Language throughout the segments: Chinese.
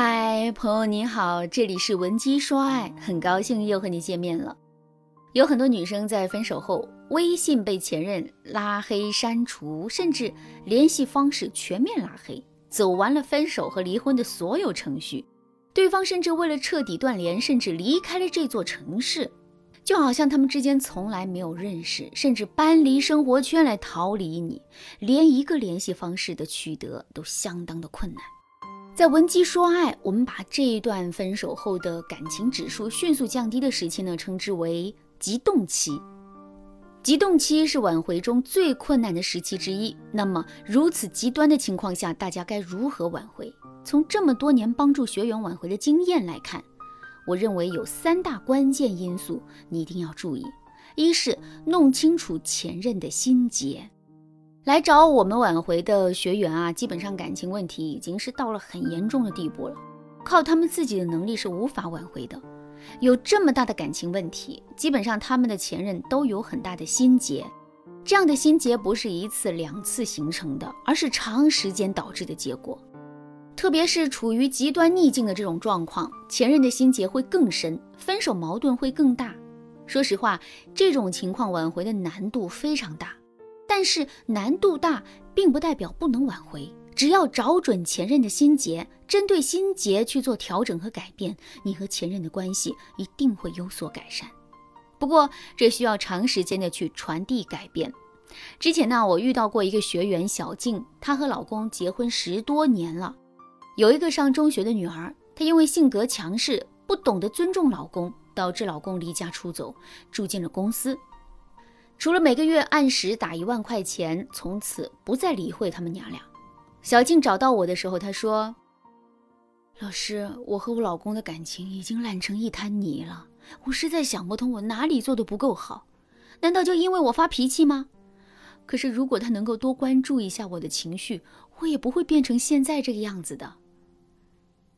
嗨，朋友你好，这里是文姬说爱，很高兴又和你见面了。有很多女生在分手后，微信被前任拉黑、删除，甚至联系方式全面拉黑，走完了分手和离婚的所有程序。对方甚至为了彻底断联，甚至离开了这座城市，就好像他们之间从来没有认识，甚至搬离生活圈来逃离你，连一个联系方式的取得都相当的困难。在文姬说爱，我们把这一段分手后的感情指数迅速降低的时期呢，称之为急冻期。急冻期是挽回中最困难的时期之一。那么，如此极端的情况下，大家该如何挽回？从这么多年帮助学员挽回的经验来看，我认为有三大关键因素你一定要注意：一是弄清楚前任的心结。来找我们挽回的学员啊，基本上感情问题已经是到了很严重的地步了，靠他们自己的能力是无法挽回的。有这么大的感情问题，基本上他们的前任都有很大的心结。这样的心结不是一次两次形成的，而是长时间导致的结果。特别是处于极端逆境的这种状况，前任的心结会更深，分手矛盾会更大。说实话，这种情况挽回的难度非常大。但是难度大，并不代表不能挽回。只要找准前任的心结，针对心结去做调整和改变，你和前任的关系一定会有所改善。不过这需要长时间的去传递改变。之前呢，我遇到过一个学员小静，她和老公结婚十多年了，有一个上中学的女儿，她因为性格强势，不懂得尊重老公，导致老公离家出走，住进了公司。除了每个月按时打一万块钱，从此不再理会他们娘俩。小静找到我的时候，她说：“老师，我和我老公的感情已经烂成一滩泥了，我实在想不通我哪里做的不够好，难道就因为我发脾气吗？可是如果他能够多关注一下我的情绪，我也不会变成现在这个样子的。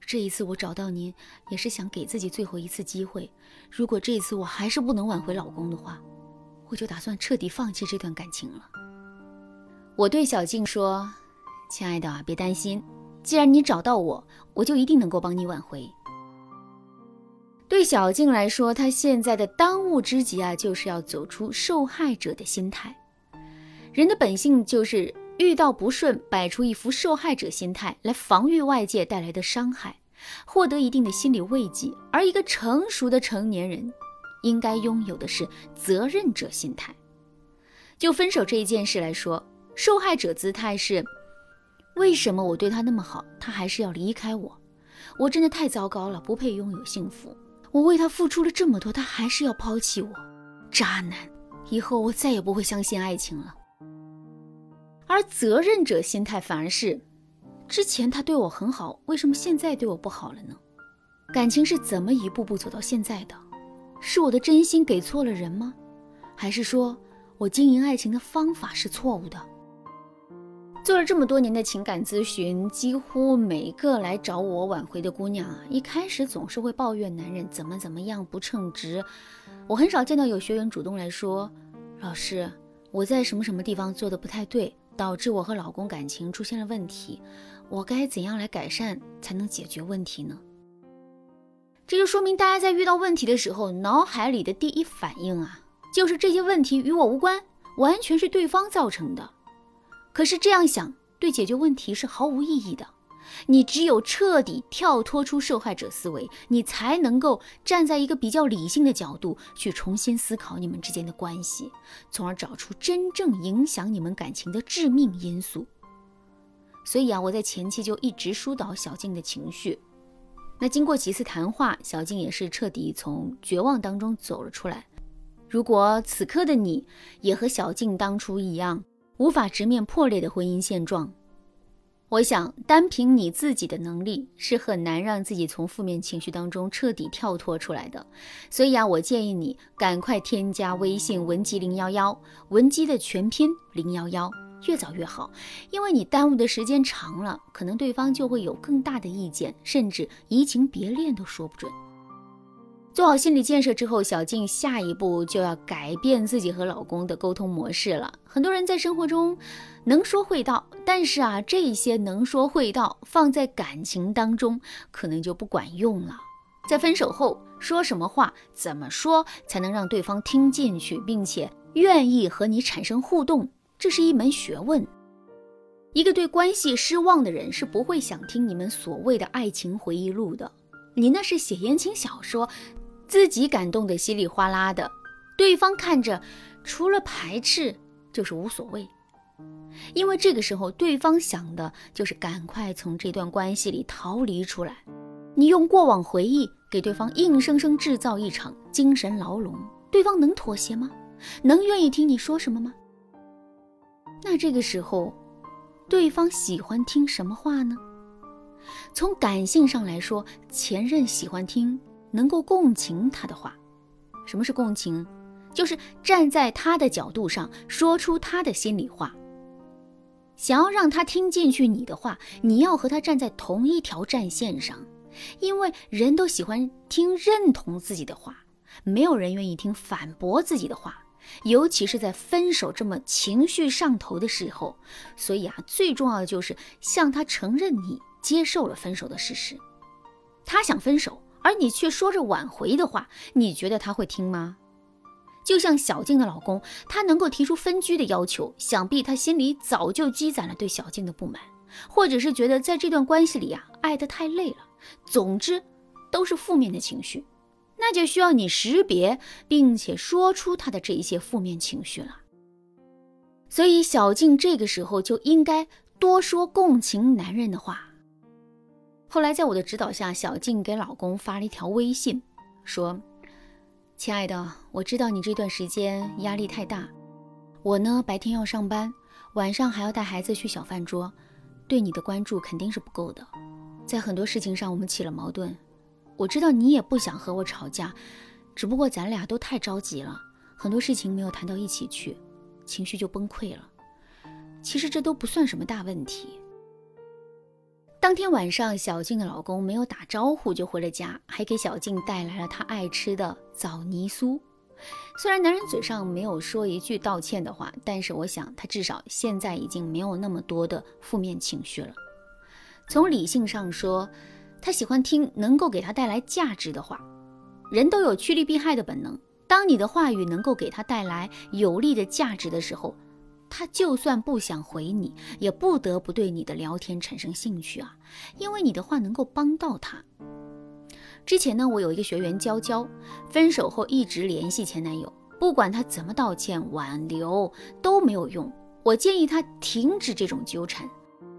这一次我找到您，也是想给自己最后一次机会。如果这一次我还是不能挽回老公的话。”我就打算彻底放弃这段感情了。我对小静说：“亲爱的，别担心，既然你找到我，我就一定能够帮你挽回。”对小静来说，她现在的当务之急啊，就是要走出受害者的心态。人的本性就是遇到不顺，摆出一副受害者心态来防御外界带来的伤害，获得一定的心理慰藉。而一个成熟的成年人。应该拥有的是责任者心态。就分手这一件事来说，受害者姿态是：为什么我对他那么好，他还是要离开我？我真的太糟糕了，不配拥有幸福。我为他付出了这么多，他还是要抛弃我，渣男！以后我再也不会相信爱情了。而责任者心态反而是：之前他对我很好，为什么现在对我不好了呢？感情是怎么一步步走到现在的？是我的真心给错了人吗？还是说我经营爱情的方法是错误的？做了这么多年的情感咨询，几乎每个来找我挽回的姑娘啊，一开始总是会抱怨男人怎么怎么样不称职。我很少见到有学员主动来说：“老师，我在什么什么地方做的不太对，导致我和老公感情出现了问题，我该怎样来改善才能解决问题呢？”这就说明大家在遇到问题的时候，脑海里的第一反应啊，就是这些问题与我无关，完全是对方造成的。可是这样想对解决问题是毫无意义的。你只有彻底跳脱出受害者思维，你才能够站在一个比较理性的角度去重新思考你们之间的关系，从而找出真正影响你们感情的致命因素。所以啊，我在前期就一直疏导小静的情绪。那经过几次谈话，小静也是彻底从绝望当中走了出来。如果此刻的你也和小静当初一样，无法直面破裂的婚姻现状，我想单凭你自己的能力是很难让自己从负面情绪当中彻底跳脱出来的。所以啊，我建议你赶快添加微信文姬零幺幺，文姬的全拼零幺幺。越早越好，因为你耽误的时间长了，可能对方就会有更大的意见，甚至移情别恋都说不准。做好心理建设之后，小静下一步就要改变自己和老公的沟通模式了。很多人在生活中能说会道，但是啊，这些能说会道放在感情当中可能就不管用了。在分手后说什么话，怎么说才能让对方听进去，并且愿意和你产生互动，这是一门学问。一个对关系失望的人是不会想听你们所谓的爱情回忆录的，你那是写言情小说。自己感动的稀里哗啦的，对方看着除了排斥就是无所谓，因为这个时候对方想的就是赶快从这段关系里逃离出来。你用过往回忆给对方硬生生制造一场精神牢笼，对方能妥协吗？能愿意听你说什么吗？那这个时候，对方喜欢听什么话呢？从感性上来说，前任喜欢听。能够共情他的话，什么是共情？就是站在他的角度上说出他的心里话。想要让他听进去你的话，你要和他站在同一条战线上，因为人都喜欢听认同自己的话，没有人愿意听反驳自己的话，尤其是在分手这么情绪上头的时候。所以啊，最重要的就是向他承认你接受了分手的事实。他想分手。而你却说着挽回的话，你觉得他会听吗？就像小静的老公，他能够提出分居的要求，想必他心里早就积攒了对小静的不满，或者是觉得在这段关系里啊，爱得太累了。总之，都是负面的情绪，那就需要你识别并且说出他的这一些负面情绪了。所以，小静这个时候就应该多说共情男人的话。后来，在我的指导下，小静给老公发了一条微信，说：“亲爱的，我知道你这段时间压力太大，我呢白天要上班，晚上还要带孩子去小饭桌，对你的关注肯定是不够的。在很多事情上，我们起了矛盾，我知道你也不想和我吵架，只不过咱俩都太着急了，很多事情没有谈到一起去，情绪就崩溃了。其实这都不算什么大问题。”当天晚上，小静的老公没有打招呼就回了家，还给小静带来了他爱吃的枣泥酥。虽然男人嘴上没有说一句道歉的话，但是我想他至少现在已经没有那么多的负面情绪了。从理性上说，他喜欢听能够给他带来价值的话。人都有趋利避害的本能，当你的话语能够给他带来有利的价值的时候。他就算不想回你，也不得不对你的聊天产生兴趣啊，因为你的话能够帮到他。之前呢，我有一个学员娇娇，分手后一直联系前男友，不管他怎么道歉挽留都没有用。我建议他停止这种纠缠，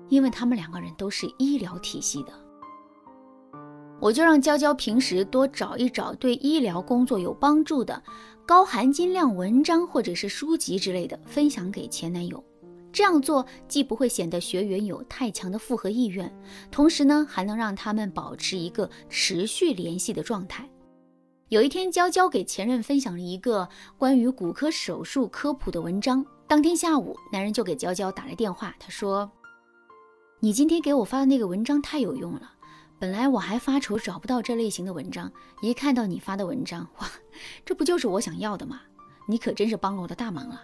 因为他们两个人都是医疗体系的。我就让娇娇平时多找一找对医疗工作有帮助的高含金量文章或者是书籍之类的，分享给前男友。这样做既不会显得学员有太强的复合意愿，同时呢还能让他们保持一个持续联系的状态。有一天，娇娇给前任分享了一个关于骨科手术科普的文章。当天下午，男人就给娇娇打来电话，他说：“你今天给我发的那个文章太有用了。”本来我还发愁找不到这类型的文章，一看到你发的文章，哇，这不就是我想要的吗？你可真是帮了我的大忙了。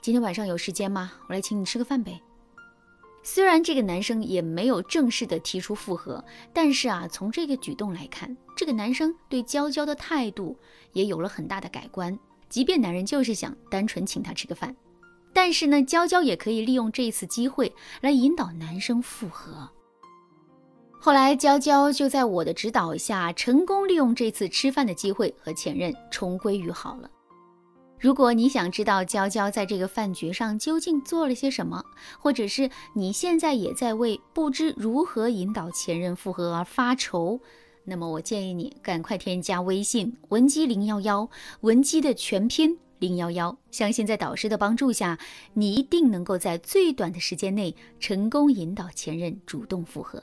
今天晚上有时间吗？我来请你吃个饭呗。虽然这个男生也没有正式的提出复合，但是啊，从这个举动来看，这个男生对娇娇的态度也有了很大的改观。即便男人就是想单纯请她吃个饭，但是呢，娇娇也可以利用这一次机会来引导男生复合。后来，娇娇就在我的指导下，成功利用这次吃饭的机会和前任重归于好了。如果你想知道娇娇在这个饭局上究竟做了些什么，或者是你现在也在为不知如何引导前任复合而发愁，那么我建议你赶快添加微信文姬零幺幺，文姬的全拼零幺幺，相信在导师的帮助下，你一定能够在最短的时间内成功引导前任主动复合。